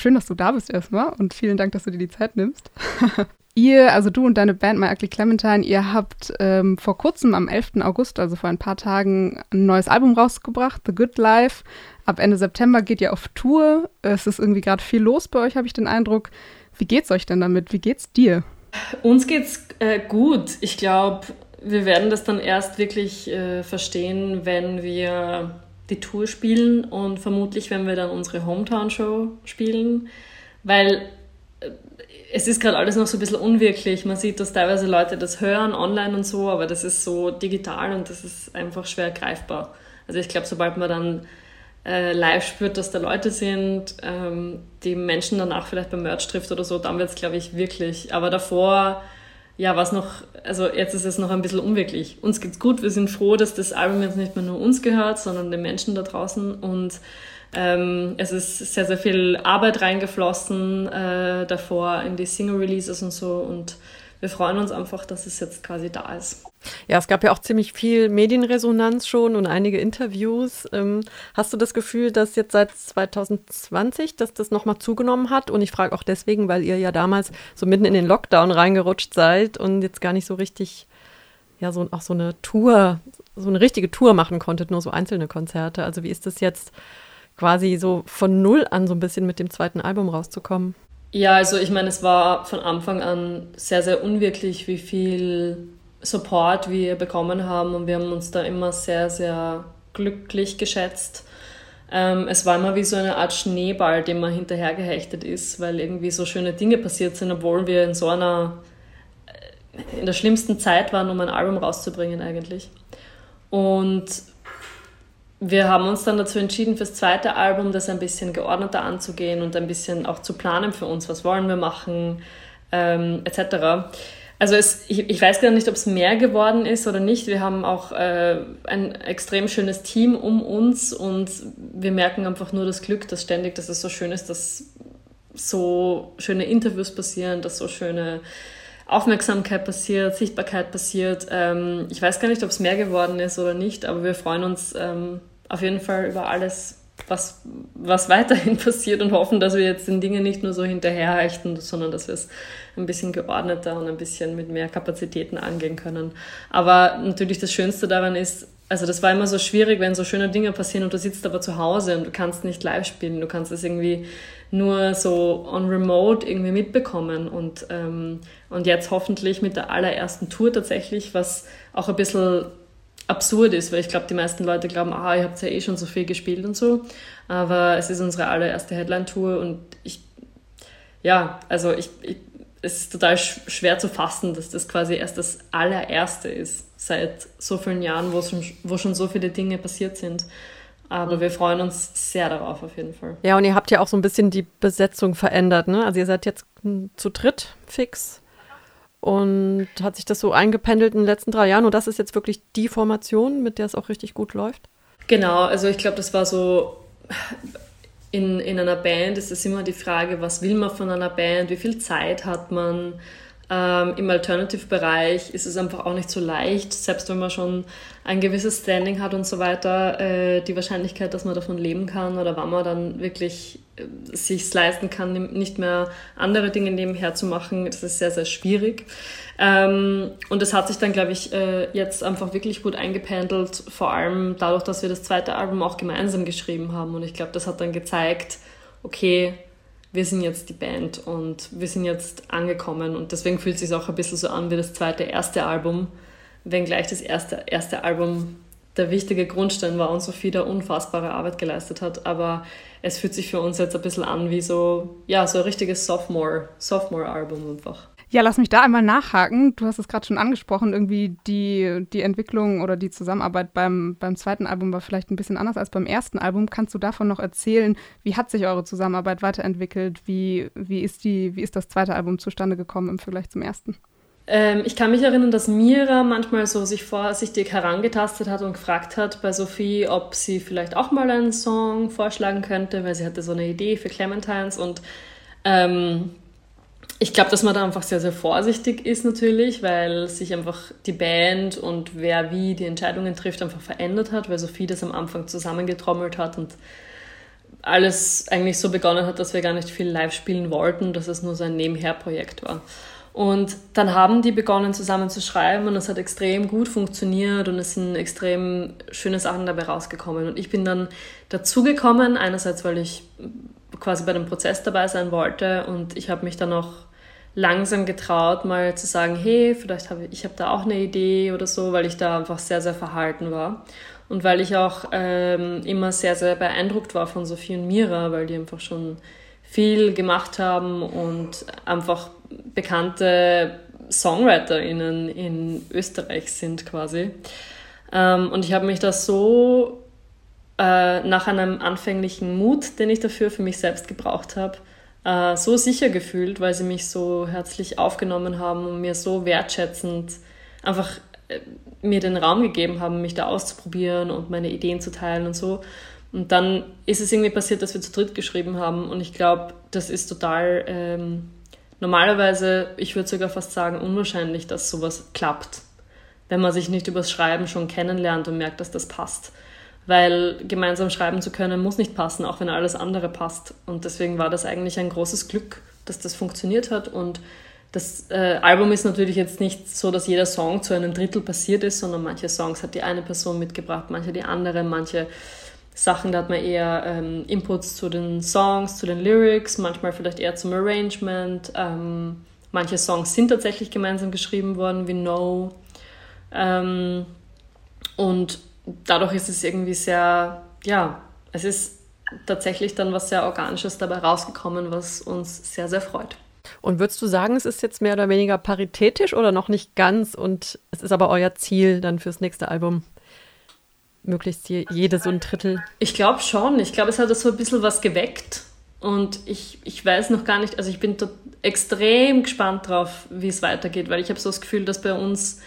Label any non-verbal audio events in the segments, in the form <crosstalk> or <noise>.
schön, dass du da bist erstmal und vielen Dank, dass du dir die Zeit nimmst. <laughs> ihr, also du und deine Band My Ugly Clementine, ihr habt ähm, vor kurzem am 11. August, also vor ein paar Tagen, ein neues Album rausgebracht, The Good Life. Ab Ende September geht ihr auf Tour. Es ist irgendwie gerade viel los bei euch, habe ich den Eindruck. Wie geht's euch denn damit? Wie geht's dir? Uns geht's äh, gut. Ich glaube, wir werden das dann erst wirklich äh, verstehen, wenn wir die Tour spielen und vermutlich, wenn wir dann unsere Hometown-Show spielen, weil äh, es ist gerade alles noch so ein bisschen unwirklich. Man sieht, dass teilweise Leute das hören online und so, aber das ist so digital und das ist einfach schwer greifbar. Also ich glaube, sobald man dann äh, live spürt, dass da Leute sind, ähm, die Menschen danach vielleicht beim Merch trifft oder so, dann wird es, glaube ich, wirklich. Aber davor ja, was noch, also jetzt ist es noch ein bisschen unwirklich. Uns geht's gut, wir sind froh, dass das Album jetzt nicht mehr nur uns gehört, sondern den Menschen da draußen und ähm, es ist sehr, sehr viel Arbeit reingeflossen äh, davor in die Single-Releases und so und wir freuen uns einfach, dass es jetzt quasi da ist. Ja, es gab ja auch ziemlich viel Medienresonanz schon und einige Interviews. Ähm, hast du das Gefühl, dass jetzt seit 2020, dass das nochmal zugenommen hat? Und ich frage auch deswegen, weil ihr ja damals so mitten in den Lockdown reingerutscht seid und jetzt gar nicht so richtig, ja, so auch so eine Tour, so eine richtige Tour machen konntet, nur so einzelne Konzerte. Also wie ist das jetzt quasi so von null an so ein bisschen mit dem zweiten Album rauszukommen? Ja, also ich meine, es war von Anfang an sehr, sehr unwirklich, wie viel Support wir bekommen haben und wir haben uns da immer sehr, sehr glücklich geschätzt. Ähm, es war immer wie so eine Art Schneeball, dem man hinterhergehechtet ist, weil irgendwie so schöne Dinge passiert sind, obwohl wir in so einer, äh, in der schlimmsten Zeit waren, um ein Album rauszubringen eigentlich. Und wir haben uns dann dazu entschieden, fürs zweite Album das ein bisschen geordneter anzugehen und ein bisschen auch zu planen für uns, was wollen wir machen, ähm, etc. Also es, ich, ich weiß gar nicht, ob es mehr geworden ist oder nicht. Wir haben auch äh, ein extrem schönes Team um uns und wir merken einfach nur das Glück, dass ständig, dass es so schön ist, dass so schöne Interviews passieren, dass so schöne Aufmerksamkeit passiert, Sichtbarkeit passiert. Ähm, ich weiß gar nicht, ob es mehr geworden ist oder nicht, aber wir freuen uns ähm, auf jeden Fall über alles, was, was weiterhin <laughs> passiert und hoffen, dass wir jetzt den Dingen nicht nur so hinterherhechten, sondern dass wir es ein bisschen geordneter und ein bisschen mit mehr Kapazitäten angehen können. Aber natürlich das Schönste daran ist, also das war immer so schwierig, wenn so schöne Dinge passieren und du sitzt aber zu Hause und du kannst nicht live spielen, du kannst es irgendwie nur so on remote irgendwie mitbekommen und, ähm, und jetzt hoffentlich mit der allerersten Tour tatsächlich, was auch ein bisschen absurd ist, weil ich glaube, die meisten Leute glauben, ah, ihr habt ja eh schon so viel gespielt und so. Aber es ist unsere allererste Headline-Tour und ich, ja, also ich, ich, es ist total schwer zu fassen, dass das quasi erst das allererste ist seit so vielen Jahren, wo schon, wo schon so viele Dinge passiert sind. Aber wir freuen uns sehr darauf auf jeden Fall. Ja, und ihr habt ja auch so ein bisschen die Besetzung verändert, ne? Also ihr seid jetzt zu dritt fix und hat sich das so eingependelt in den letzten drei Jahren. Und das ist jetzt wirklich die Formation, mit der es auch richtig gut läuft? Genau, also ich glaube, das war so in, in einer Band ist es immer die Frage, was will man von einer Band, wie viel Zeit hat man. Ähm, Im Alternative-Bereich ist es einfach auch nicht so leicht, selbst wenn man schon ein gewisses Standing hat und so weiter, äh, die Wahrscheinlichkeit, dass man davon leben kann oder wann man dann wirklich äh, sich leisten kann, nicht mehr andere Dinge nebenher zu machen, das ist sehr, sehr schwierig. Ähm, und das hat sich dann, glaube ich, äh, jetzt einfach wirklich gut eingependelt, vor allem dadurch, dass wir das zweite Album auch gemeinsam geschrieben haben. Und ich glaube, das hat dann gezeigt, okay, wir sind jetzt die Band und wir sind jetzt angekommen und deswegen fühlt es sich auch ein bisschen so an wie das zweite, erste Album, wenngleich das erste, erste Album der wichtige Grundstein war und Sophie da unfassbare Arbeit geleistet hat, aber es fühlt sich für uns jetzt ein bisschen an wie so, ja, so ein richtiges Sophomore, Sophomore-Album einfach. Ja, lass mich da einmal nachhaken. Du hast es gerade schon angesprochen, irgendwie die, die Entwicklung oder die Zusammenarbeit beim, beim zweiten Album war vielleicht ein bisschen anders als beim ersten Album. Kannst du davon noch erzählen? Wie hat sich eure Zusammenarbeit weiterentwickelt? Wie, wie, ist, die, wie ist das zweite Album zustande gekommen im Vergleich zum ersten? Ähm, ich kann mich erinnern, dass Mira manchmal so sich vorsichtig herangetastet hat und gefragt hat bei Sophie, ob sie vielleicht auch mal einen Song vorschlagen könnte, weil sie hatte so eine Idee für Clementines und ähm, ich glaube, dass man da einfach sehr, sehr vorsichtig ist natürlich, weil sich einfach die Band und wer wie die Entscheidungen trifft einfach verändert hat, weil Sophie das am Anfang zusammengetrommelt hat und alles eigentlich so begonnen hat, dass wir gar nicht viel live spielen wollten, dass es nur so ein Nebenher-Projekt war. Und dann haben die begonnen zusammen zu schreiben und es hat extrem gut funktioniert und es sind extrem schöne Sachen dabei rausgekommen. Und ich bin dann dazugekommen, einerseits, weil ich quasi bei dem Prozess dabei sein wollte und ich habe mich dann auch langsam getraut, mal zu sagen, hey, vielleicht habe ich, habe da auch eine Idee oder so, weil ich da einfach sehr, sehr verhalten war. Und weil ich auch ähm, immer sehr, sehr beeindruckt war von Sophie und Mira, weil die einfach schon viel gemacht haben und einfach bekannte SongwriterInnen in Österreich sind quasi. Ähm, und ich habe mich da so äh, nach einem anfänglichen Mut, den ich dafür für mich selbst gebraucht habe, äh, so sicher gefühlt, weil sie mich so herzlich aufgenommen haben und mir so wertschätzend einfach äh, mir den Raum gegeben haben, mich da auszuprobieren und meine Ideen zu teilen und so. Und dann ist es irgendwie passiert, dass wir zu dritt geschrieben haben. Und ich glaube, das ist total ähm, normalerweise, ich würde sogar fast sagen, unwahrscheinlich, dass sowas klappt. Wenn man sich nicht übers Schreiben schon kennenlernt und merkt, dass das passt. Weil gemeinsam schreiben zu können, muss nicht passen, auch wenn alles andere passt. Und deswegen war das eigentlich ein großes Glück, dass das funktioniert hat. Und das äh, Album ist natürlich jetzt nicht so, dass jeder Song zu einem Drittel passiert ist, sondern manche Songs hat die eine Person mitgebracht, manche die andere, manche Sachen, da hat man eher ähm, Inputs zu den Songs, zu den Lyrics, manchmal vielleicht eher zum Arrangement. Ähm, manche Songs sind tatsächlich gemeinsam geschrieben worden, wie No. Ähm, und dadurch ist es irgendwie sehr, ja, es ist tatsächlich dann was sehr Organisches dabei rausgekommen, was uns sehr, sehr freut. Und würdest du sagen, es ist jetzt mehr oder weniger paritätisch oder noch nicht ganz und es ist aber euer Ziel dann fürs nächste Album? Möglichst je, jede so ein Drittel? Ich glaube schon. Ich glaube, es hat so ein bisschen was geweckt. Und ich, ich weiß noch gar nicht, also ich bin extrem gespannt drauf, wie es weitergeht, weil ich habe so das Gefühl, dass bei uns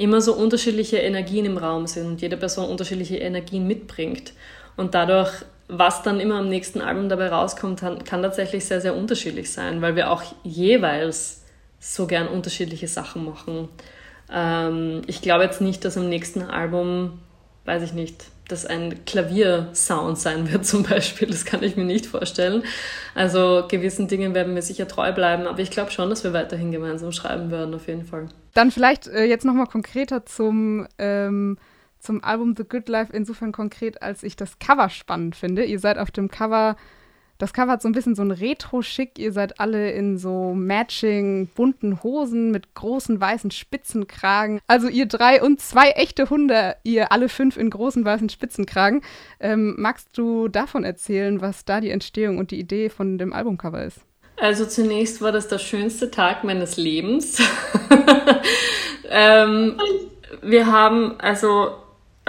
immer so unterschiedliche Energien im Raum sind und jede Person unterschiedliche Energien mitbringt. Und dadurch was dann immer am nächsten Album dabei rauskommt, kann tatsächlich sehr, sehr unterschiedlich sein, weil wir auch jeweils so gern unterschiedliche Sachen machen. Ähm, ich glaube jetzt nicht, dass am nächsten Album, weiß ich nicht, dass ein Klaviersound sein wird <laughs> zum Beispiel. Das kann ich mir nicht vorstellen. Also gewissen Dingen werden wir sicher treu bleiben, aber ich glaube schon, dass wir weiterhin gemeinsam schreiben werden, auf jeden Fall. Dann vielleicht äh, jetzt nochmal konkreter zum ähm, zum Album The Good Life insofern konkret, als ich das Cover spannend finde. Ihr seid auf dem Cover, das Cover hat so ein bisschen so ein Retro-Schick. Ihr seid alle in so matching bunten Hosen mit großen weißen Spitzenkragen. Also ihr drei und zwei echte Hunde, ihr alle fünf in großen weißen Spitzenkragen. Ähm, magst du davon erzählen, was da die Entstehung und die Idee von dem Albumcover ist? Also zunächst war das der schönste Tag meines Lebens. <laughs> ähm, wir haben also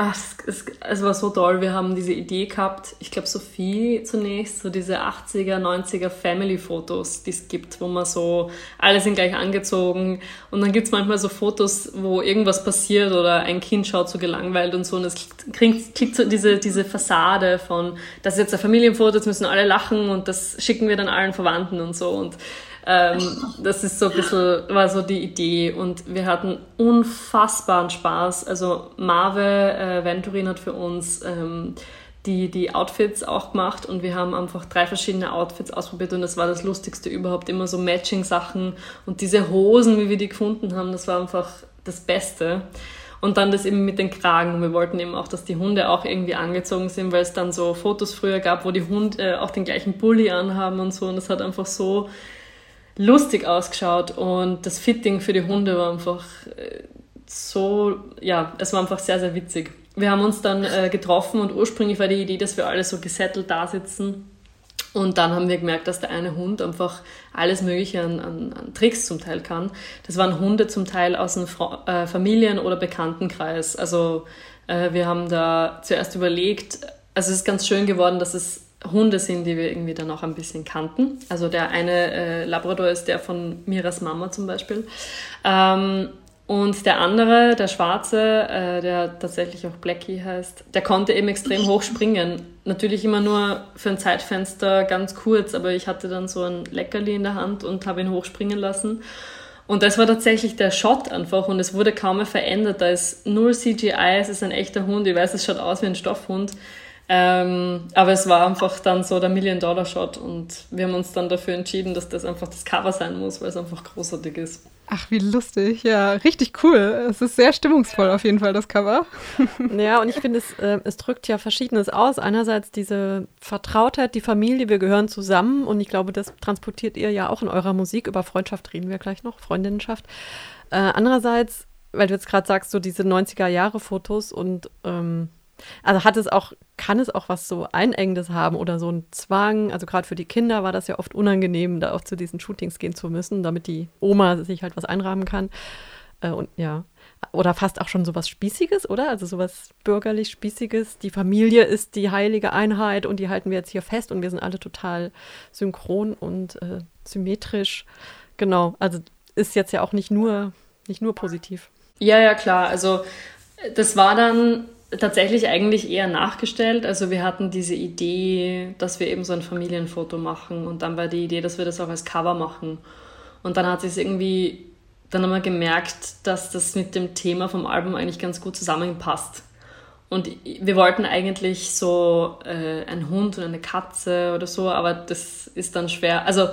Ach, es, es, war so toll. Wir haben diese Idee gehabt, ich glaube Sophie zunächst, so diese 80er, 90er Family-Fotos, die es gibt, wo man so, alle sind gleich angezogen. Und dann gibt es manchmal so Fotos, wo irgendwas passiert oder ein Kind schaut so gelangweilt und so. Und es kriegt, kriegt so diese, diese Fassade von, das ist jetzt ein Familienfoto, jetzt müssen alle lachen und das schicken wir dann allen Verwandten und so. Und ähm, das ist so ein bisschen, war so die Idee und wir hatten unfassbaren Spaß. Also Marve äh, Venturin hat für uns ähm, die, die Outfits auch gemacht und wir haben einfach drei verschiedene Outfits ausprobiert und das war das Lustigste überhaupt, immer so Matching-Sachen und diese Hosen, wie wir die gefunden haben, das war einfach das Beste. Und dann das eben mit den Kragen. Wir wollten eben auch, dass die Hunde auch irgendwie angezogen sind, weil es dann so Fotos früher gab, wo die Hunde äh, auch den gleichen Bulli anhaben und so. Und das hat einfach so lustig ausgeschaut und das Fitting für die Hunde war einfach äh, so, ja, es war einfach sehr, sehr witzig. Wir haben uns dann äh, getroffen und ursprünglich war die Idee, dass wir alle so gesettelt da sitzen. Und dann haben wir gemerkt, dass der eine Hund einfach alles Mögliche an, an, an Tricks zum Teil kann. Das waren Hunde zum Teil aus dem Fra äh, Familien- oder Bekanntenkreis. Also äh, wir haben da zuerst überlegt, also es ist ganz schön geworden, dass es Hunde sind, die wir irgendwie dann auch ein bisschen kannten. Also der eine äh, Labrador ist der von Miras Mama zum Beispiel. Ähm, und der andere, der Schwarze, äh, der tatsächlich auch Blackie heißt, der konnte eben extrem hoch springen. Natürlich immer nur für ein Zeitfenster ganz kurz, aber ich hatte dann so ein Leckerli in der Hand und habe ihn hochspringen lassen. Und das war tatsächlich der Shot einfach und es wurde kaum mehr verändert. Da ist null CGI, es ist ein echter Hund. Ich weiß, es schaut aus wie ein Stoffhund. Ähm, aber es war einfach dann so der Million-Dollar-Shot und wir haben uns dann dafür entschieden, dass das einfach das Cover sein muss, weil es einfach großartig ist. Ach, wie lustig. Ja, richtig cool. Es ist sehr stimmungsvoll auf jeden Fall, das Cover. <laughs> Ja, und ich finde, es, äh, es drückt ja Verschiedenes aus. Einerseits diese Vertrautheit, die Familie, wir gehören zusammen. Und ich glaube, das transportiert ihr ja auch in eurer Musik. Über Freundschaft reden wir gleich noch, Freundinnenschaft. Äh, andererseits, weil du jetzt gerade sagst, so diese 90er-Jahre-Fotos und ähm, also hat es auch, kann es auch was so Einengendes haben oder so ein Zwang? Also gerade für die Kinder war das ja oft unangenehm, da auch zu diesen Shootings gehen zu müssen, damit die Oma sich halt was einrahmen kann. Äh, und ja. Oder fast auch schon sowas Spießiges, oder? Also sowas bürgerlich Spießiges. Die Familie ist die heilige Einheit und die halten wir jetzt hier fest und wir sind alle total synchron und äh, symmetrisch. Genau. Also ist jetzt ja auch nicht nur, nicht nur positiv. Ja, ja, klar. Also das war dann tatsächlich eigentlich eher nachgestellt. Also wir hatten diese Idee, dass wir eben so ein Familienfoto machen und dann war die Idee, dass wir das auch als Cover machen. Und dann hat sich irgendwie, dann haben wir gemerkt, dass das mit dem Thema vom Album eigentlich ganz gut zusammenpasst. Und wir wollten eigentlich so äh, einen Hund und eine Katze oder so, aber das ist dann schwer. Also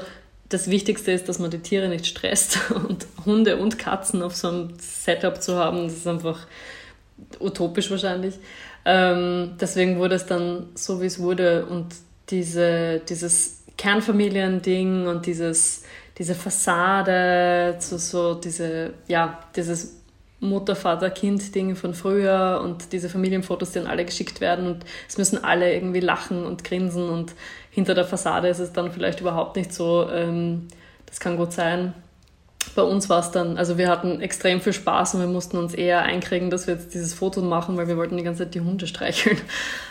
das Wichtigste ist, dass man die Tiere nicht stresst <laughs> und Hunde und Katzen auf so einem Setup zu haben, das ist einfach utopisch wahrscheinlich. Ähm, deswegen wurde es dann so, wie es wurde und diese, dieses Kernfamiliending und dieses, diese Fassade, so, so diese, ja, dieses Mutter, Vater, Kind-Ding von früher und diese Familienfotos, die dann alle geschickt werden und es müssen alle irgendwie lachen und grinsen und hinter der Fassade ist es dann vielleicht überhaupt nicht so. Ähm, das kann gut sein bei uns war es dann, also wir hatten extrem viel Spaß und wir mussten uns eher einkriegen, dass wir jetzt dieses Foto machen, weil wir wollten die ganze Zeit die Hunde streicheln.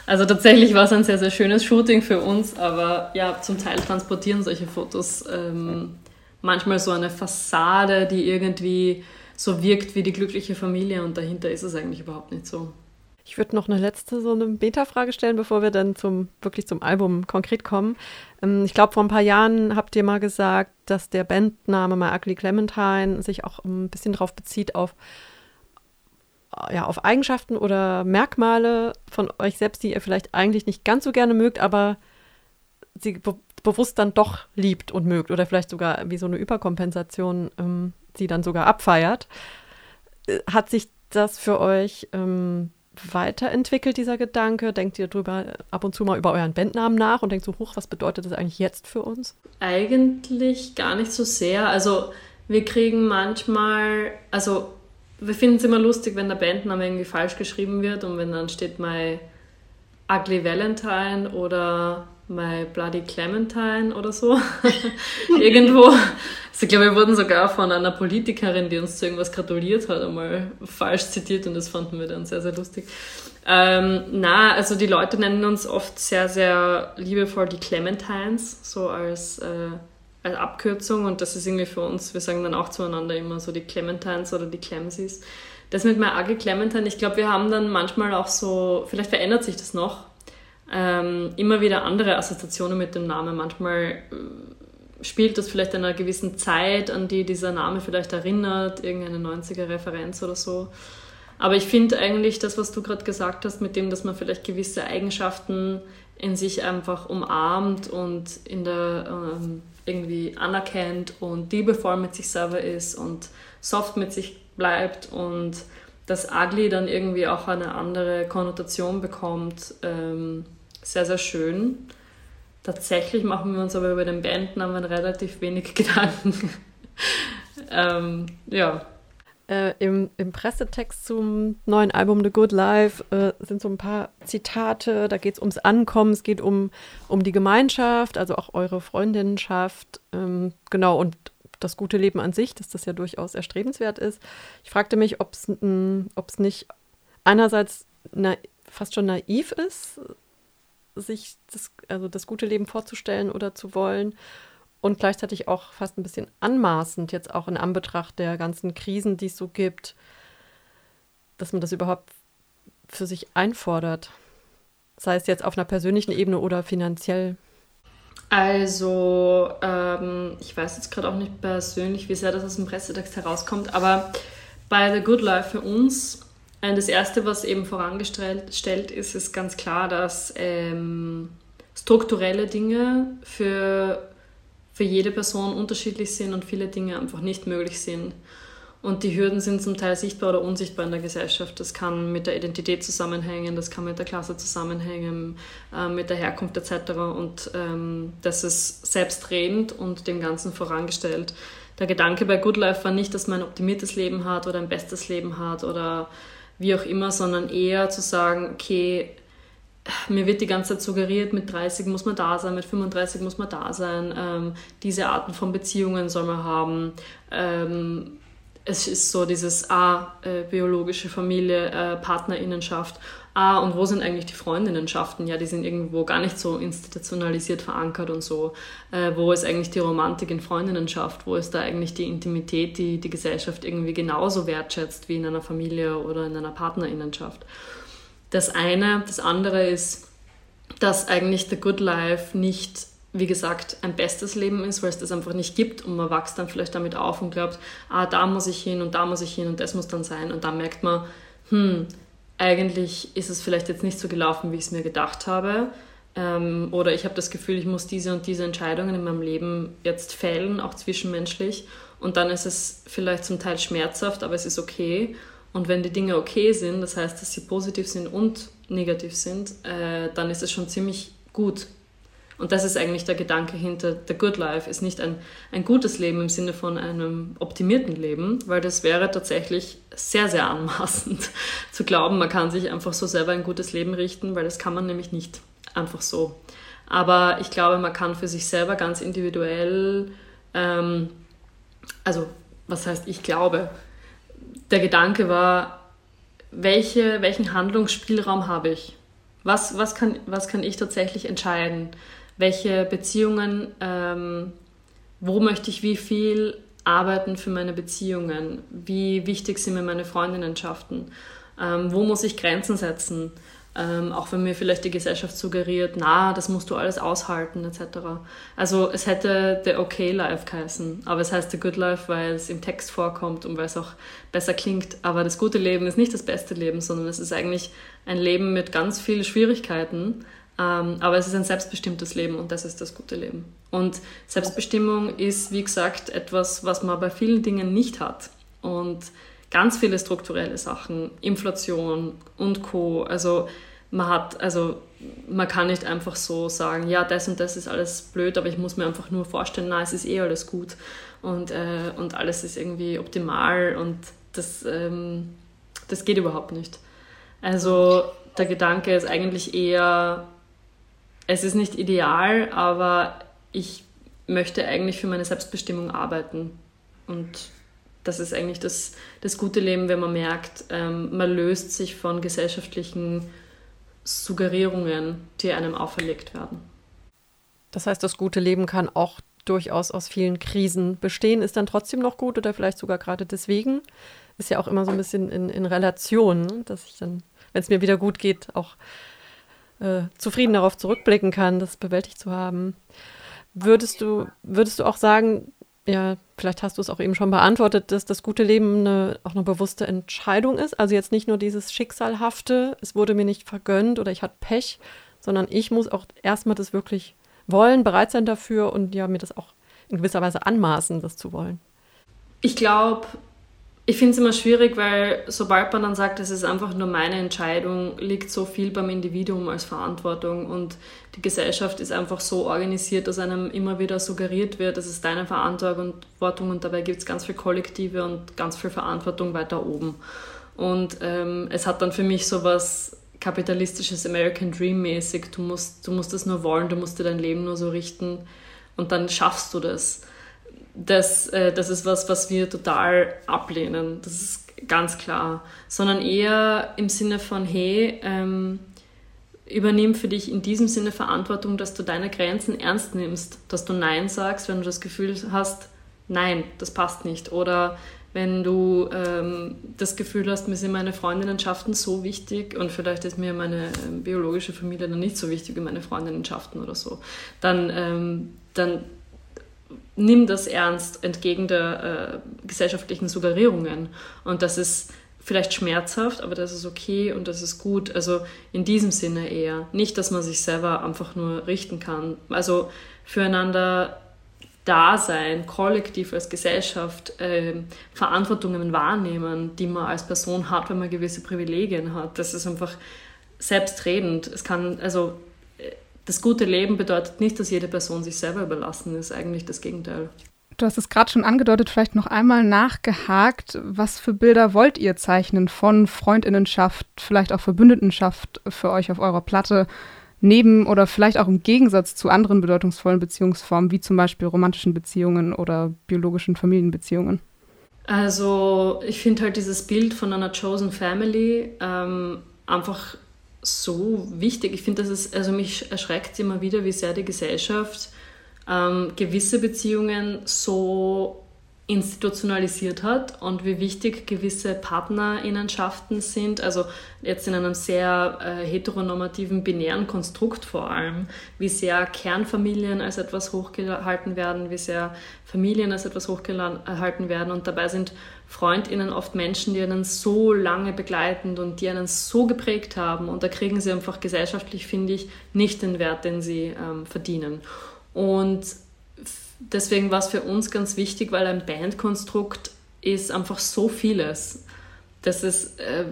Also tatsächlich war es ein sehr, sehr schönes Shooting für uns, aber ja, zum Teil transportieren solche Fotos ähm, manchmal so eine Fassade, die irgendwie so wirkt wie die glückliche Familie und dahinter ist es eigentlich überhaupt nicht so. Ich würde noch eine letzte so eine Beta-Frage stellen, bevor wir dann zum wirklich zum Album konkret kommen. Ähm, ich glaube, vor ein paar Jahren habt ihr mal gesagt, dass der Bandname My Ugly Clementine sich auch ein bisschen darauf bezieht auf ja, auf Eigenschaften oder Merkmale von euch selbst, die ihr vielleicht eigentlich nicht ganz so gerne mögt, aber sie be bewusst dann doch liebt und mögt oder vielleicht sogar wie so eine Überkompensation ähm, sie dann sogar abfeiert. Äh, hat sich das für euch ähm, weiterentwickelt, dieser Gedanke? Denkt ihr drüber ab und zu mal über euren Bandnamen nach und denkt so, hoch, was bedeutet das eigentlich jetzt für uns? Eigentlich gar nicht so sehr. Also wir kriegen manchmal, also wir finden es immer lustig, wenn der Bandname irgendwie falsch geschrieben wird und wenn dann steht My Ugly Valentine oder My Bloody Clementine oder so. <laughs> Irgendwo. Also ich glaube, wir wurden sogar von einer Politikerin, die uns zu irgendwas gratuliert hat, einmal falsch zitiert und das fanden wir dann sehr, sehr lustig. Ähm, na, also die Leute nennen uns oft sehr, sehr liebevoll die Clementines, so als, äh, als Abkürzung und das ist irgendwie für uns, wir sagen dann auch zueinander immer so die Clementines oder die Clemsies. Das mit My Ugly Clementine, ich glaube, wir haben dann manchmal auch so, vielleicht verändert sich das noch, ähm, immer wieder andere Assoziationen mit dem Namen. Manchmal äh, spielt das vielleicht einer gewissen Zeit, an die dieser Name vielleicht erinnert, irgendeine 90er-Referenz oder so. Aber ich finde eigentlich das, was du gerade gesagt hast, mit dem, dass man vielleicht gewisse Eigenschaften in sich einfach umarmt und in der ähm, irgendwie anerkennt und liebevoll mit sich selber ist und soft mit sich bleibt und das Ugly dann irgendwie auch eine andere Konnotation bekommt. Ähm, sehr, sehr schön. Tatsächlich machen wir uns aber über den Bandnamen relativ wenig <laughs> Gedanken. ähm, ja. Äh, im, Im Pressetext zum neuen Album The Good Life äh, sind so ein paar Zitate. Da geht es ums Ankommen, es geht um, um die Gemeinschaft, also auch eure Freundinnenschaft. Ähm, genau, und das gute Leben an sich, dass das ja durchaus erstrebenswert ist. Ich fragte mich, ob es nicht einerseits na, fast schon naiv ist, sich das, also das gute Leben vorzustellen oder zu wollen und gleichzeitig auch fast ein bisschen anmaßend, jetzt auch in Anbetracht der ganzen Krisen, die es so gibt, dass man das überhaupt für sich einfordert. Sei es jetzt auf einer persönlichen Ebene oder finanziell. Also, ähm, ich weiß jetzt gerade auch nicht persönlich, wie sehr das aus dem Pressetext herauskommt, aber bei The Good Life für uns Das Erste, was eben vorangestellt ist, ist ganz klar, dass ähm, strukturelle Dinge für, für jede Person unterschiedlich sind und viele Dinge einfach nicht möglich sind. Und die Hürden sind zum Teil sichtbar oder unsichtbar in der Gesellschaft. Das kann mit der Identität zusammenhängen, das kann mit der Klasse zusammenhängen, äh, mit der Herkunft etc. Und ähm, das ist selbstredend und dem Ganzen vorangestellt. Der Gedanke bei Good Life war nicht, dass man ein optimiertes Leben hat oder ein bestes Leben hat oder wie auch immer, sondern eher zu sagen, okay, mir wird die ganze Zeit suggeriert, mit 30 muss man da sein, mit 35 muss man da sein, ähm, diese Arten von Beziehungen soll man haben. Ähm, es ist so dieses A, äh, biologische Familie, äh, Partnerinnenschaft. Ah, und wo sind eigentlich die Freundinnenschaften? Ja, die sind irgendwo gar nicht so institutionalisiert verankert und so. Äh, wo ist eigentlich die Romantik in Freundinnenschaft? Wo ist da eigentlich die Intimität, die die Gesellschaft irgendwie genauso wertschätzt wie in einer Familie oder in einer Partnerinnenschaft? Das eine. Das andere ist, dass eigentlich The Good Life nicht wie gesagt, ein bestes Leben ist, weil es das einfach nicht gibt und man wächst dann vielleicht damit auf und glaubt, ah, da muss ich hin und da muss ich hin und das muss dann sein und dann merkt man, hm, eigentlich ist es vielleicht jetzt nicht so gelaufen, wie ich es mir gedacht habe. Ähm, oder ich habe das Gefühl, ich muss diese und diese Entscheidungen in meinem Leben jetzt fällen, auch zwischenmenschlich. Und dann ist es vielleicht zum Teil schmerzhaft, aber es ist okay. Und wenn die Dinge okay sind, das heißt, dass sie positiv sind und negativ sind, äh, dann ist es schon ziemlich gut und das ist eigentlich der Gedanke hinter The Good Life, ist nicht ein, ein gutes Leben im Sinne von einem optimierten Leben, weil das wäre tatsächlich sehr, sehr anmaßend <laughs> zu glauben, man kann sich einfach so selber ein gutes Leben richten, weil das kann man nämlich nicht einfach so. Aber ich glaube, man kann für sich selber ganz individuell, ähm, also was heißt ich glaube, der Gedanke war, welche, welchen Handlungsspielraum habe ich? Was, was, kann, was kann ich tatsächlich entscheiden? Welche Beziehungen, ähm, wo möchte ich wie viel arbeiten für meine Beziehungen, wie wichtig sind mir meine Freundinnenschaften, ähm, wo muss ich Grenzen setzen, ähm, auch wenn mir vielleicht die Gesellschaft suggeriert, na, das musst du alles aushalten, etc. Also es hätte The Okay Life geheißen, aber es heißt The Good Life, weil es im Text vorkommt und weil es auch besser klingt. Aber das gute Leben ist nicht das beste Leben, sondern es ist eigentlich ein Leben mit ganz vielen Schwierigkeiten, aber es ist ein selbstbestimmtes Leben und das ist das gute Leben. Und Selbstbestimmung ist, wie gesagt, etwas, was man bei vielen Dingen nicht hat. Und ganz viele strukturelle Sachen, Inflation und Co. Also man hat, also man kann nicht einfach so sagen, ja, das und das ist alles blöd, aber ich muss mir einfach nur vorstellen, na, es ist eh alles gut und, äh, und alles ist irgendwie optimal und das, ähm, das geht überhaupt nicht. Also der Gedanke ist eigentlich eher, es ist nicht ideal, aber ich möchte eigentlich für meine Selbstbestimmung arbeiten. Und das ist eigentlich das, das gute Leben, wenn man merkt, ähm, man löst sich von gesellschaftlichen Suggerierungen, die einem auferlegt werden. Das heißt, das gute Leben kann auch durchaus aus vielen Krisen bestehen, ist dann trotzdem noch gut oder vielleicht sogar gerade deswegen. Ist ja auch immer so ein bisschen in, in Relation, dass ich dann, wenn es mir wieder gut geht, auch äh, zufrieden darauf zurückblicken kann, das bewältigt zu haben. Würdest du, würdest du auch sagen, ja, vielleicht hast du es auch eben schon beantwortet, dass das gute Leben eine, auch eine bewusste Entscheidung ist. Also jetzt nicht nur dieses Schicksalhafte, es wurde mir nicht vergönnt oder ich hatte Pech, sondern ich muss auch erstmal das wirklich wollen, bereit sein dafür und ja, mir das auch in gewisser Weise anmaßen, das zu wollen. Ich glaube, ich finde es immer schwierig, weil sobald man dann sagt, es ist einfach nur meine Entscheidung, liegt so viel beim Individuum als Verantwortung und die Gesellschaft ist einfach so organisiert, dass einem immer wieder suggeriert wird, das ist deine Verantwortung und dabei gibt es ganz viel Kollektive und ganz viel Verantwortung weiter oben. Und ähm, es hat dann für mich so was kapitalistisches American Dream mäßig, du musst, du musst das nur wollen, du musst dir dein Leben nur so richten und dann schaffst du das das, äh, das ist was, was wir total ablehnen. Das ist ganz klar. Sondern eher im Sinne von, hey, ähm, übernimm für dich in diesem Sinne Verantwortung, dass du deine Grenzen ernst nimmst, dass du Nein sagst, wenn du das Gefühl hast, nein, das passt nicht. Oder wenn du ähm, das Gefühl hast, mir sind meine Freundinnenschaften so wichtig und vielleicht ist mir meine ähm, biologische Familie dann nicht so wichtig wie meine Freundinnenschaften oder so, dann, ähm, dann nimm das ernst entgegen der äh, gesellschaftlichen Suggerierungen. Und das ist vielleicht schmerzhaft, aber das ist okay und das ist gut. Also in diesem Sinne eher. Nicht, dass man sich selber einfach nur richten kann. Also füreinander da sein, kollektiv als Gesellschaft äh, Verantwortungen wahrnehmen, die man als Person hat, wenn man gewisse Privilegien hat. Das ist einfach selbstredend. Es kann, also das gute Leben bedeutet nicht, dass jede Person sich selber überlassen ist, eigentlich das Gegenteil. Du hast es gerade schon angedeutet, vielleicht noch einmal nachgehakt. Was für Bilder wollt ihr zeichnen von Freundinnenschaft, vielleicht auch Verbündetenschaft für euch auf eurer Platte? neben oder vielleicht auch im Gegensatz zu anderen bedeutungsvollen Beziehungsformen, wie zum Beispiel romantischen Beziehungen oder biologischen Familienbeziehungen? Also ich finde halt dieses Bild von einer Chosen Family ähm, einfach so wichtig. Ich finde, dass es, also mich erschreckt immer wieder, wie sehr die Gesellschaft ähm, gewisse Beziehungen so institutionalisiert hat und wie wichtig gewisse Partnerinnenschaften sind, also jetzt in einem sehr äh, heteronormativen, binären Konstrukt vor allem, wie sehr Kernfamilien als etwas hochgehalten werden, wie sehr Familien als etwas hochgehalten werden und dabei sind Freundinnen oft Menschen, die einen so lange begleiten und die einen so geprägt haben und da kriegen sie einfach gesellschaftlich, finde ich, nicht den Wert, den sie ähm, verdienen. Und deswegen war es für uns ganz wichtig, weil ein Bandkonstrukt ist einfach so vieles. Das ist, äh,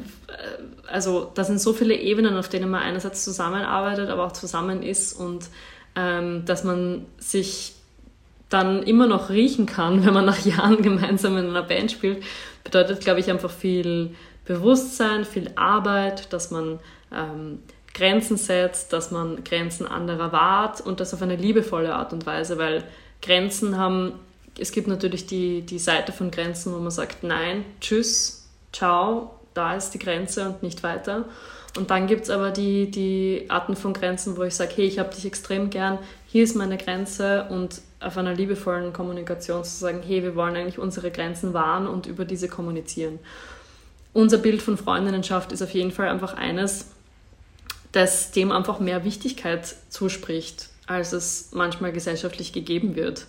also da sind so viele Ebenen, auf denen man einerseits zusammenarbeitet, aber auch zusammen ist und ähm, dass man sich dann immer noch riechen kann, <laughs> wenn man nach Jahren gemeinsam in einer Band spielt, bedeutet, glaube ich, einfach viel Bewusstsein, viel Arbeit, dass man ähm, Grenzen setzt, dass man Grenzen anderer wahrt und das auf eine liebevolle Art und Weise, weil Grenzen haben, es gibt natürlich die, die Seite von Grenzen, wo man sagt, nein, tschüss, ciao, da ist die Grenze und nicht weiter. Und dann gibt es aber die, die Arten von Grenzen, wo ich sage, hey, ich habe dich extrem gern, hier ist meine Grenze und auf einer liebevollen Kommunikation zu sagen, hey, wir wollen eigentlich unsere Grenzen wahren und über diese kommunizieren. Unser Bild von Freundinnenschaft ist auf jeden Fall einfach eines, das dem einfach mehr Wichtigkeit zuspricht als es manchmal gesellschaftlich gegeben wird.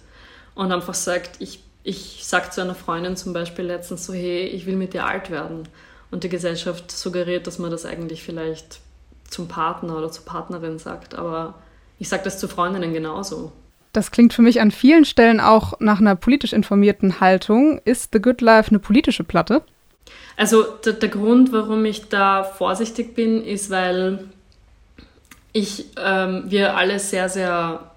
Und einfach sagt, ich, ich sage zu einer Freundin zum Beispiel letztens so, hey, ich will mit dir alt werden. Und die Gesellschaft suggeriert, dass man das eigentlich vielleicht zum Partner oder zur Partnerin sagt. Aber ich sage das zu Freundinnen genauso. Das klingt für mich an vielen Stellen auch nach einer politisch informierten Haltung. Ist The Good Life eine politische Platte? Also der, der Grund, warum ich da vorsichtig bin, ist, weil ich, ähm, wir alle sehr, sehr,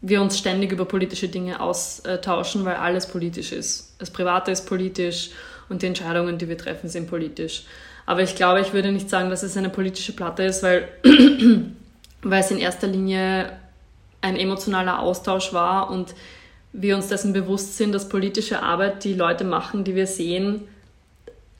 wir uns ständig über politische Dinge austauschen, weil alles politisch ist. Das Private ist politisch und die Entscheidungen, die wir treffen, sind politisch. Aber ich glaube, ich würde nicht sagen, dass es eine politische Platte ist, weil, <clears throat> weil es in erster Linie ein emotionaler Austausch war und wir uns dessen bewusst sind, dass politische Arbeit, die Leute machen, die wir sehen,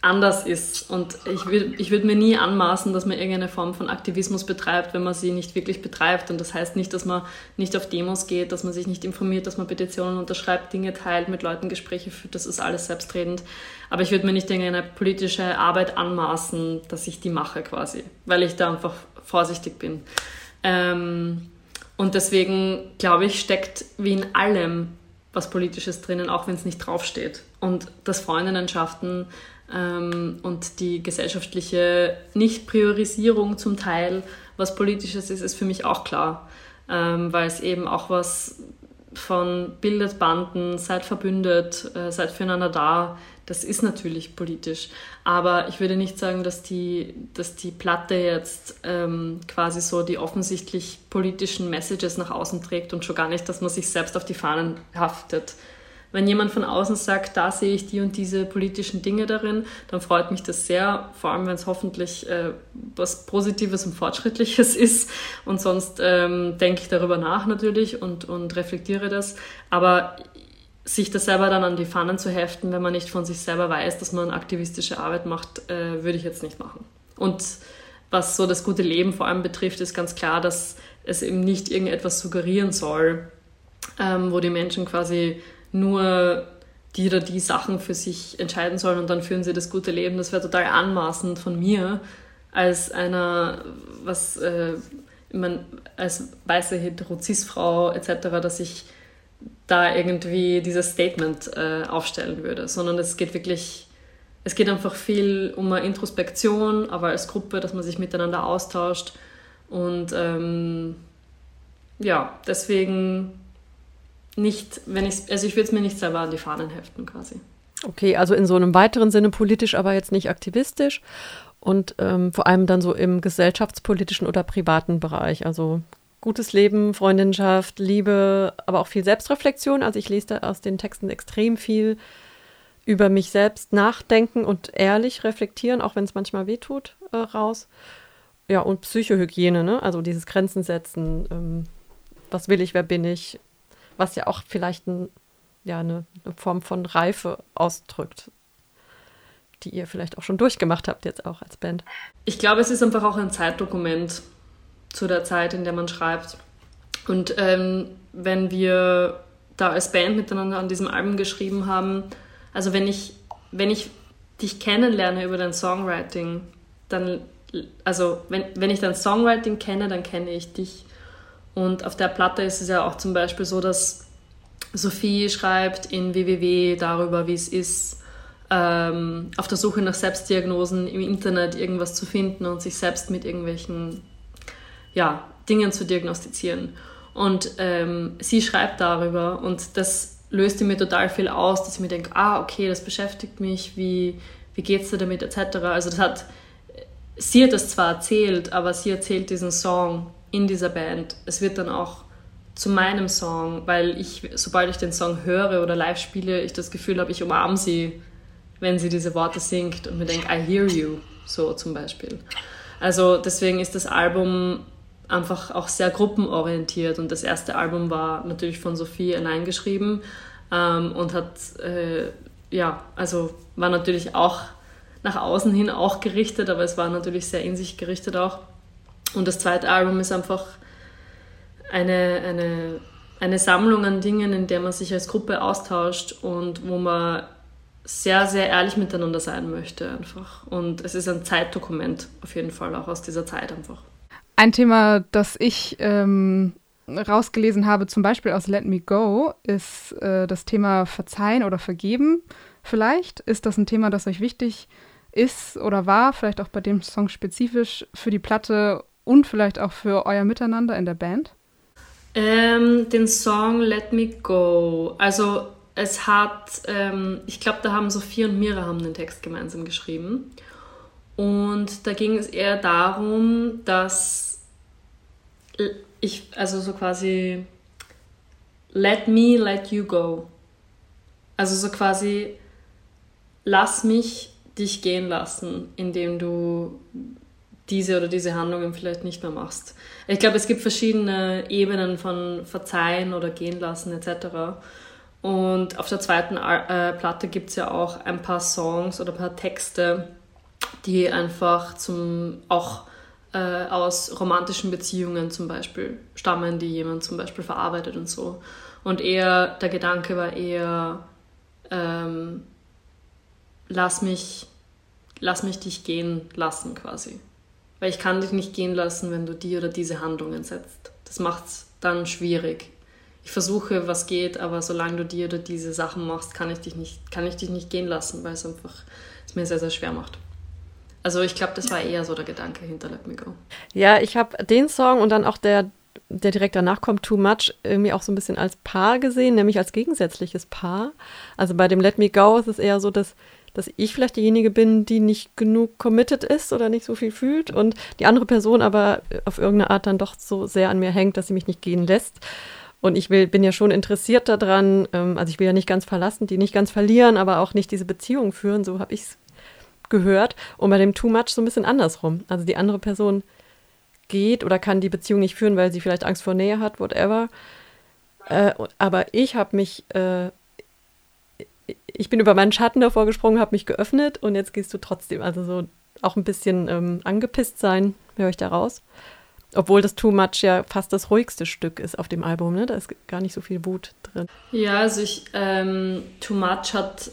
anders ist. Und ich würde ich würd mir nie anmaßen, dass man irgendeine Form von Aktivismus betreibt, wenn man sie nicht wirklich betreibt. Und das heißt nicht, dass man nicht auf Demos geht, dass man sich nicht informiert, dass man Petitionen unterschreibt, Dinge teilt, mit Leuten Gespräche führt. Das ist alles selbstredend. Aber ich würde mir nicht irgendeine politische Arbeit anmaßen, dass ich die mache quasi, weil ich da einfach vorsichtig bin. Ähm, und deswegen, glaube ich, steckt wie in allem was Politisches drinnen, auch wenn es nicht draufsteht. Und dass Freundinnenschaften und die gesellschaftliche Nichtpriorisierung zum Teil, was politisches ist, ist für mich auch klar, ähm, weil es eben auch was von bildet Banden, seid verbündet, äh, seid füreinander da, das ist natürlich politisch. Aber ich würde nicht sagen, dass die, dass die Platte jetzt ähm, quasi so die offensichtlich politischen Messages nach außen trägt und schon gar nicht, dass man sich selbst auf die Fahnen haftet. Wenn jemand von außen sagt, da sehe ich die und diese politischen Dinge darin, dann freut mich das sehr, vor allem wenn es hoffentlich äh, was Positives und Fortschrittliches <laughs> ist. Und sonst ähm, denke ich darüber nach natürlich und, und reflektiere das. Aber sich das selber dann an die Pfannen zu heften, wenn man nicht von sich selber weiß, dass man aktivistische Arbeit macht, äh, würde ich jetzt nicht machen. Und was so das gute Leben vor allem betrifft, ist ganz klar, dass es eben nicht irgendetwas suggerieren soll, ähm, wo die Menschen quasi nur die oder die Sachen für sich entscheiden sollen und dann führen sie das gute Leben. Das wäre total anmaßend von mir als einer, was, äh, mein, als weiße Hetero-Cis-Frau etc., dass ich da irgendwie dieses Statement äh, aufstellen würde, sondern es geht wirklich es geht einfach viel um eine Introspektion, aber als Gruppe, dass man sich miteinander austauscht. Und ähm, ja, deswegen nicht, wenn ich, also ich würde es mir nicht selber an die Fahnen heften quasi. Okay, also in so einem weiteren Sinne politisch, aber jetzt nicht aktivistisch und ähm, vor allem dann so im gesellschaftspolitischen oder privaten Bereich. Also gutes Leben, Freundinschaft, Liebe, aber auch viel Selbstreflexion. Also ich lese da aus den Texten extrem viel über mich selbst nachdenken und ehrlich reflektieren, auch wenn es manchmal wehtut, äh, raus. Ja, und Psychohygiene, ne? also dieses Grenzen setzen, ähm, was will ich, wer bin ich, was ja auch vielleicht ein, ja, eine, eine Form von Reife ausdrückt, die ihr vielleicht auch schon durchgemacht habt jetzt auch als Band. Ich glaube, es ist einfach auch ein Zeitdokument zu der Zeit, in der man schreibt. Und ähm, wenn wir da als Band miteinander an diesem Album geschrieben haben, also wenn ich, wenn ich dich kennenlerne über dein Songwriting, dann, also wenn, wenn ich dein Songwriting kenne, dann kenne ich dich. Und auf der Platte ist es ja auch zum Beispiel so, dass Sophie schreibt in www darüber, wie es ist, ähm, auf der Suche nach Selbstdiagnosen im Internet irgendwas zu finden und sich selbst mit irgendwelchen ja, Dingen zu diagnostizieren. Und ähm, sie schreibt darüber und das löst mir total viel aus, dass ich mir denke, ah, okay, das beschäftigt mich, wie, wie es dir damit, etc. Also das hat, sie hat das zwar erzählt, aber sie erzählt diesen Song in dieser Band. Es wird dann auch zu meinem Song, weil ich, sobald ich den Song höre oder live spiele, ich das Gefühl habe, ich umarme sie, wenn sie diese Worte singt und mir denke, I hear you, so zum Beispiel. Also deswegen ist das Album einfach auch sehr gruppenorientiert und das erste Album war natürlich von Sophie allein geschrieben ähm, und hat, äh, ja, also war natürlich auch nach außen hin auch gerichtet, aber es war natürlich sehr in sich gerichtet auch. Und das zweite Album ist einfach eine, eine, eine Sammlung an Dingen, in der man sich als Gruppe austauscht und wo man sehr, sehr ehrlich miteinander sein möchte einfach. Und es ist ein Zeitdokument auf jeden Fall, auch aus dieser Zeit einfach. Ein Thema, das ich ähm, rausgelesen habe, zum Beispiel aus Let Me Go, ist äh, das Thema Verzeihen oder Vergeben. Vielleicht ist das ein Thema, das euch wichtig ist oder war, vielleicht auch bei dem Song spezifisch für die Platte und vielleicht auch für euer Miteinander in der Band? Ähm, den Song Let Me Go. Also es hat, ähm, ich glaube, da haben Sophie und Mira haben den Text gemeinsam geschrieben. Und da ging es eher darum, dass ich, also so quasi, let me let you go. Also so quasi, lass mich dich gehen lassen, indem du diese oder diese Handlungen vielleicht nicht mehr machst. Ich glaube, es gibt verschiedene Ebenen von Verzeihen oder Gehen lassen etc. Und auf der zweiten äh, Platte gibt es ja auch ein paar Songs oder ein paar Texte, die einfach zum auch äh, aus romantischen Beziehungen zum Beispiel stammen, die jemand zum Beispiel verarbeitet und so. Und eher der Gedanke war eher, ähm, lass mich, lass mich dich gehen lassen quasi. Weil ich kann dich nicht gehen lassen, wenn du die oder diese Handlungen setzt. Das macht es dann schwierig. Ich versuche, was geht, aber solange du die oder diese Sachen machst, kann ich dich nicht, kann ich dich nicht gehen lassen, weil es einfach es mir sehr, sehr schwer macht. Also ich glaube, das war eher so der Gedanke hinter Let Me Go. Ja, ich habe den Song und dann auch der, der direkt danach kommt, Too Much, irgendwie auch so ein bisschen als Paar gesehen, nämlich als gegensätzliches Paar. Also bei dem Let Me Go ist es eher so, dass, dass ich vielleicht diejenige bin, die nicht genug committed ist oder nicht so viel fühlt und die andere Person aber auf irgendeine Art dann doch so sehr an mir hängt, dass sie mich nicht gehen lässt. Und ich will, bin ja schon interessiert daran, ähm, also ich will ja nicht ganz verlassen, die nicht ganz verlieren, aber auch nicht diese Beziehung führen, so habe ich es gehört. Und bei dem Too Much so ein bisschen andersrum. Also die andere Person geht oder kann die Beziehung nicht führen, weil sie vielleicht Angst vor Nähe hat, whatever. Äh, aber ich habe mich, äh, ich bin über meinen Schatten davor gesprungen, habe mich geöffnet und jetzt gehst du trotzdem. Also so auch ein bisschen ähm, angepisst sein, höre ich da raus. Obwohl das Too Much ja fast das ruhigste Stück ist auf dem Album, ne? Da ist gar nicht so viel Wut drin. Ja, also ich, ähm, Too Much hat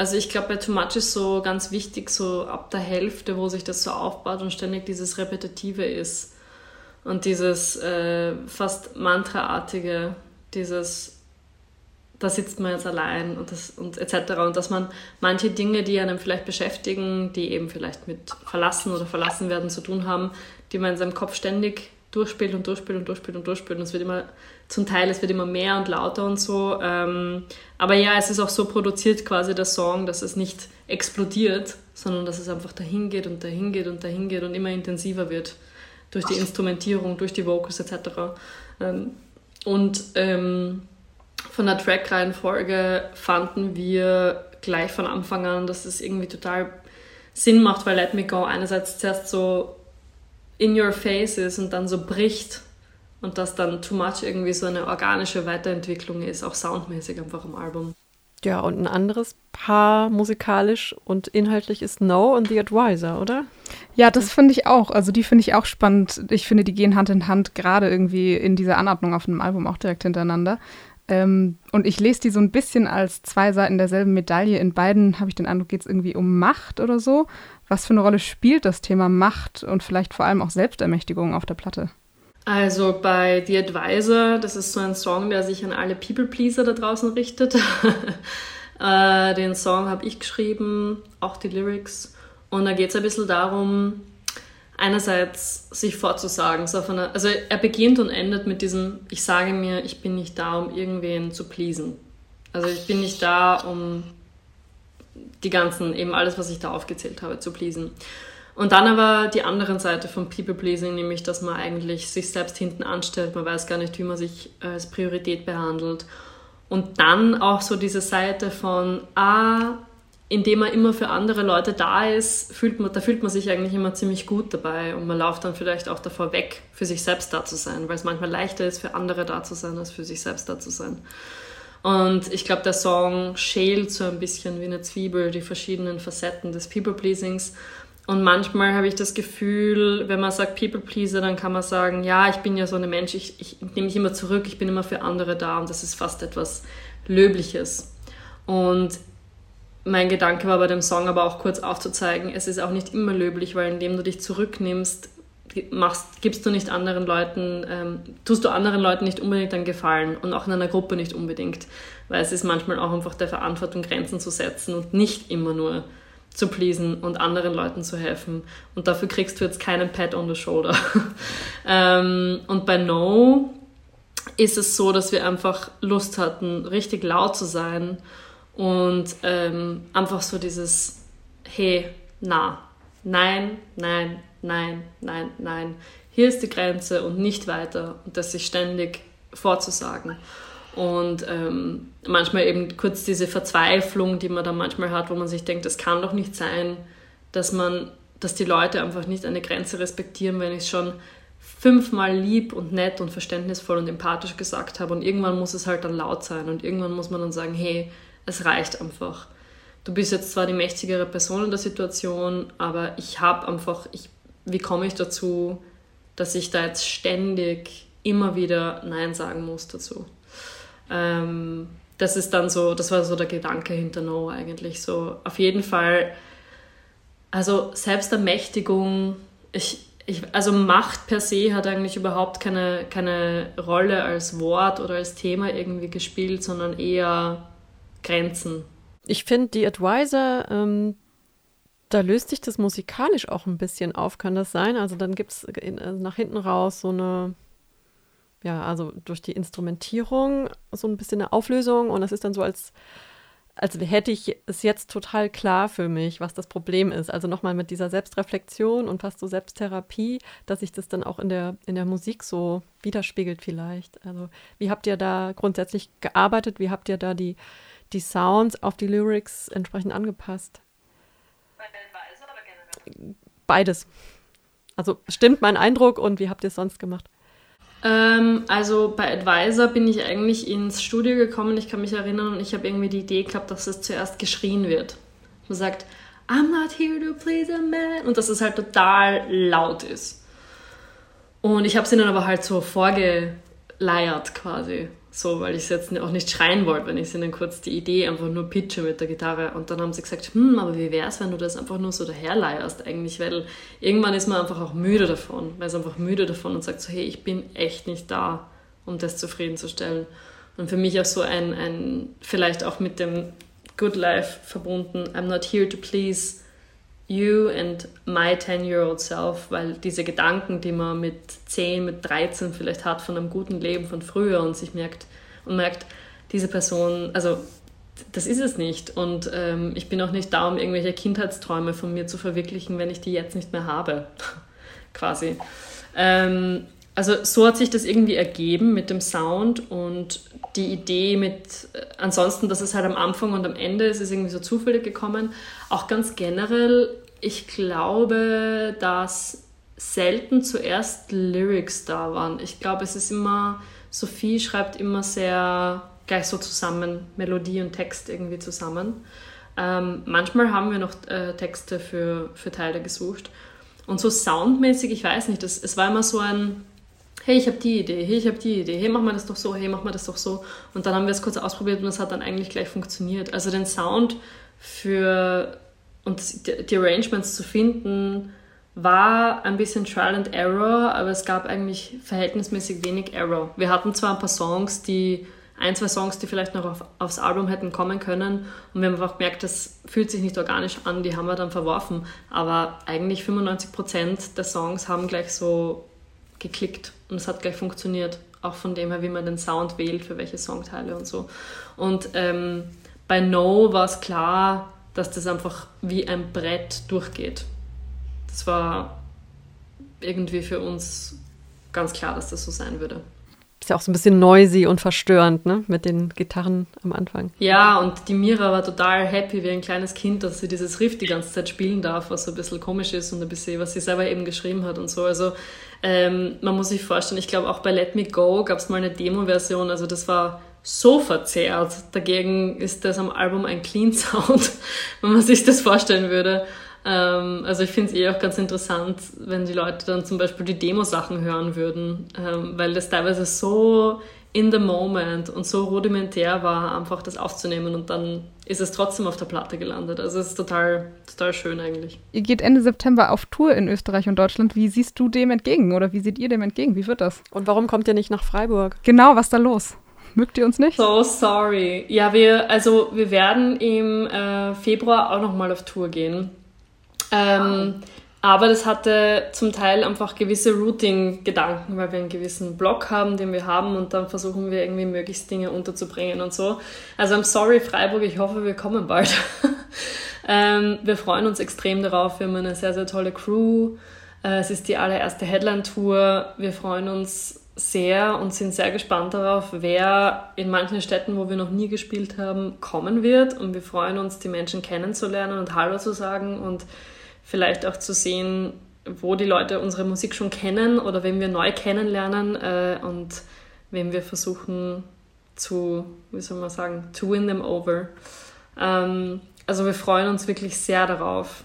also ich glaube, bei Too Much ist so ganz wichtig, so ab der Hälfte, wo sich das so aufbaut und ständig dieses Repetitive ist. Und dieses äh, fast Mantraartige, dieses da sitzt man jetzt allein und, das, und etc. Und dass man manche Dinge, die einem vielleicht beschäftigen, die eben vielleicht mit Verlassen oder Verlassen werden zu tun haben, die man in seinem Kopf ständig durchspielt und durchspielt und durchspielt und durchspielt. Und es wird immer, zum Teil, es wird immer mehr und lauter und so. Ähm, aber ja, es ist auch so produziert quasi der Song, dass es nicht explodiert, sondern dass es einfach dahin geht und dahin geht und dahin geht und immer intensiver wird durch die Instrumentierung, durch die Vocals etc. Ähm, und ähm, von der Track-Reihenfolge fanden wir gleich von Anfang an, dass es irgendwie total Sinn macht, weil Let Me Go einerseits zuerst so in your face ist und dann so bricht und dass dann Too Much irgendwie so eine organische Weiterentwicklung ist, auch soundmäßig einfach im Album. Ja, und ein anderes Paar musikalisch und inhaltlich ist No und The Advisor, oder? Ja, das finde ich auch. Also die finde ich auch spannend. Ich finde, die gehen Hand in Hand, gerade irgendwie in dieser Anordnung auf einem Album auch direkt hintereinander. Ähm, und ich lese die so ein bisschen als zwei Seiten derselben Medaille. In beiden habe ich den Eindruck, geht es irgendwie um Macht oder so. Was für eine Rolle spielt das Thema Macht und vielleicht vor allem auch Selbstermächtigung auf der Platte? Also bei The Advisor, das ist so ein Song, der sich an alle People-Pleaser da draußen richtet. <laughs> äh, den Song habe ich geschrieben, auch die Lyrics. Und da geht es ein bisschen darum, einerseits sich vorzusagen. So einer, also er beginnt und endet mit diesem, ich sage mir, ich bin nicht da, um irgendwen zu pleasen. Also ich bin nicht da, um die ganzen, eben alles, was ich da aufgezählt habe, zu pleasen. Und dann aber die andere Seite von People Pleasing, nämlich, dass man eigentlich sich selbst hinten anstellt, man weiß gar nicht, wie man sich als Priorität behandelt. Und dann auch so diese Seite von, ah, indem man immer für andere Leute da ist, fühlt man, da fühlt man sich eigentlich immer ziemlich gut dabei und man läuft dann vielleicht auch davor weg, für sich selbst da zu sein, weil es manchmal leichter ist, für andere da zu sein, als für sich selbst da zu sein. Und ich glaube, der Song schält so ein bisschen wie eine Zwiebel die verschiedenen Facetten des People-Pleasings. Und manchmal habe ich das Gefühl, wenn man sagt People-Pleaser, dann kann man sagen, ja, ich bin ja so eine Mensch, ich, ich nehme mich immer zurück, ich bin immer für andere da und das ist fast etwas Löbliches. Und mein Gedanke war bei dem Song aber auch kurz aufzuzeigen, es ist auch nicht immer löblich, weil indem du dich zurücknimmst, machst, gibst du nicht anderen Leuten, ähm, tust du anderen Leuten nicht unbedingt einen Gefallen und auch in einer Gruppe nicht unbedingt, weil es ist manchmal auch einfach der Verantwortung Grenzen zu setzen und nicht immer nur zu pleasen und anderen Leuten zu helfen. Und dafür kriegst du jetzt keinen Pat on the shoulder. <laughs> ähm, und bei No ist es so, dass wir einfach Lust hatten, richtig laut zu sein und ähm, einfach so dieses, hey, na, nein, nein, nein, nein, nein, hier ist die Grenze und nicht weiter und das sich ständig vorzusagen. Und ähm, manchmal eben kurz diese Verzweiflung, die man dann manchmal hat, wo man sich denkt, das kann doch nicht sein, dass man, dass die Leute einfach nicht eine Grenze respektieren, wenn ich es schon fünfmal lieb und nett und verständnisvoll und empathisch gesagt habe. Und irgendwann muss es halt dann laut sein und irgendwann muss man dann sagen, hey, es reicht einfach. Du bist jetzt zwar die mächtigere Person in der Situation, aber ich habe einfach, ich, wie komme ich dazu, dass ich da jetzt ständig immer wieder Nein sagen muss dazu. Ähm, das ist dann so, das war so der Gedanke hinter No eigentlich. So auf jeden Fall, also Selbstermächtigung, ich, ich, also Macht per se hat eigentlich überhaupt keine, keine Rolle als Wort oder als Thema irgendwie gespielt, sondern eher Grenzen. Ich finde, die Advisor, ähm, da löst sich das musikalisch auch ein bisschen auf, kann das sein? Also dann gibt es äh, nach hinten raus so eine, ja, also durch die Instrumentierung so ein bisschen eine Auflösung und das ist dann so als, als hätte ich es jetzt total klar für mich, was das Problem ist. Also nochmal mit dieser Selbstreflexion und fast so Selbsttherapie, dass sich das dann auch in der, in der Musik so widerspiegelt vielleicht. Also wie habt ihr da grundsätzlich gearbeitet? Wie habt ihr da die die Sounds auf die Lyrics entsprechend angepasst? Beides. Also stimmt mein Eindruck und wie habt ihr es sonst gemacht? Ähm, also bei Advisor bin ich eigentlich ins Studio gekommen, ich kann mich erinnern, und ich habe irgendwie die Idee gehabt, dass es zuerst geschrien wird. Man sagt, I'm not here to please a man. Und dass es halt total laut ist. Und ich habe sie dann aber halt so vorgeleiert quasi so, weil ich es jetzt auch nicht schreien wollte, wenn ich ihnen kurz die Idee einfach nur pitche mit der Gitarre. Und dann haben sie gesagt, hm, aber wie wäre es, wenn du das einfach nur so daherleierst eigentlich, weil irgendwann ist man einfach auch müde davon. Man ist einfach müde davon und sagt so, hey, ich bin echt nicht da, um das zufriedenzustellen. Und für mich auch so ein, ein vielleicht auch mit dem Good Life verbunden. I'm not here to please you and my 10-year-old self, weil diese Gedanken, die man mit 10, mit 13 vielleicht hat von einem guten Leben von früher und sich merkt und merkt, diese Person, also das ist es nicht. Und ähm, ich bin auch nicht da, um irgendwelche Kindheitsträume von mir zu verwirklichen, wenn ich die jetzt nicht mehr habe, <laughs> quasi. Ähm, also so hat sich das irgendwie ergeben mit dem Sound und die Idee mit, äh, ansonsten, dass es halt am Anfang und am Ende ist, ist irgendwie so zufällig gekommen. Auch ganz generell, ich glaube, dass selten zuerst Lyrics da waren. Ich glaube, es ist immer, Sophie schreibt immer sehr gleich so zusammen, Melodie und Text irgendwie zusammen. Ähm, manchmal haben wir noch äh, Texte für, für Teile gesucht. Und so soundmäßig, ich weiß nicht, das, es war immer so ein, hey, ich habe die Idee, hey, ich habe die Idee, hey, mach mal das doch so, hey, mach mal das doch so. Und dann haben wir es kurz ausprobiert und es hat dann eigentlich gleich funktioniert. Also den Sound für und die Arrangements zu finden, war ein bisschen Trial and Error, aber es gab eigentlich verhältnismäßig wenig Error. Wir hatten zwar ein paar Songs, die ein, zwei Songs, die vielleicht noch auf, aufs Album hätten kommen können. Und wir haben einfach gemerkt, das fühlt sich nicht organisch an, die haben wir dann verworfen. Aber eigentlich 95% der Songs haben gleich so geklickt und es hat gleich funktioniert. Auch von dem her, wie man den Sound wählt, für welche Songteile und so. Und ähm, bei No war es klar, dass das einfach wie ein Brett durchgeht. Das war irgendwie für uns ganz klar, dass das so sein würde. Ist ja auch so ein bisschen noisy und verstörend, ne? Mit den Gitarren am Anfang. Ja, und die Mira war total happy wie ein kleines Kind, dass sie dieses Riff die ganze Zeit spielen darf, was so ein bisschen komisch ist und ein bisschen, was sie selber eben geschrieben hat und so. Also ähm, man muss sich vorstellen, ich glaube auch bei Let Me Go gab es mal eine Demo-Version, also das war so verzerrt. Dagegen ist das am Album ein Clean Sound, <laughs> wenn man sich das vorstellen würde. Ähm, also ich finde es eh auch ganz interessant, wenn die Leute dann zum Beispiel die Demo-Sachen hören würden, ähm, weil das teilweise so in the moment und so rudimentär war, einfach das aufzunehmen und dann ist es trotzdem auf der Platte gelandet. Also es ist total, total schön eigentlich. Ihr geht Ende September auf Tour in Österreich und Deutschland. Wie siehst du dem entgegen oder wie seht ihr dem entgegen? Wie wird das? Und warum kommt ihr nicht nach Freiburg? Genau, was ist da los? Mögt ihr uns nicht? So sorry. Ja, wir, also wir werden im äh, Februar auch nochmal auf Tour gehen. Ähm, aber das hatte zum Teil einfach gewisse Routing-Gedanken, weil wir einen gewissen Block haben, den wir haben und dann versuchen wir irgendwie möglichst Dinge unterzubringen und so. Also I'm sorry Freiburg, ich hoffe, wir kommen bald. <laughs> ähm, wir freuen uns extrem darauf. Wir haben eine sehr, sehr tolle Crew. Äh, es ist die allererste Headline-Tour. Wir freuen uns sehr und sind sehr gespannt darauf, wer in manchen Städten, wo wir noch nie gespielt haben, kommen wird. Und wir freuen uns, die Menschen kennenzulernen und Hallo zu sagen und vielleicht auch zu sehen, wo die Leute unsere Musik schon kennen oder wen wir neu kennenlernen äh, und wem wir versuchen zu, wie soll man sagen, to win them over. Ähm, also wir freuen uns wirklich sehr darauf.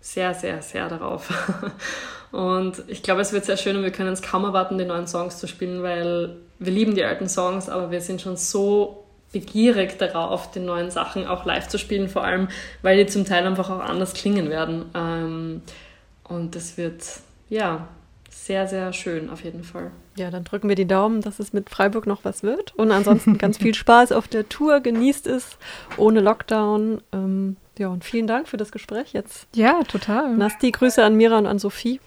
Sehr, sehr, sehr darauf. <laughs> und ich glaube, es wird sehr schön und wir können es kaum erwarten, die neuen Songs zu spielen, weil wir lieben die alten Songs, aber wir sind schon so begierig darauf, die neuen Sachen auch live zu spielen, vor allem, weil die zum Teil einfach auch anders klingen werden. Ähm, und das wird, ja, sehr, sehr schön auf jeden Fall. Ja, dann drücken wir die Daumen, dass es mit Freiburg noch was wird. Und ansonsten ganz viel <laughs> Spaß auf der Tour. Genießt es ohne Lockdown. Ähm, ja, und vielen Dank für das Gespräch jetzt. Ja, total. Nasti, Grüße an Mira und an Sophie.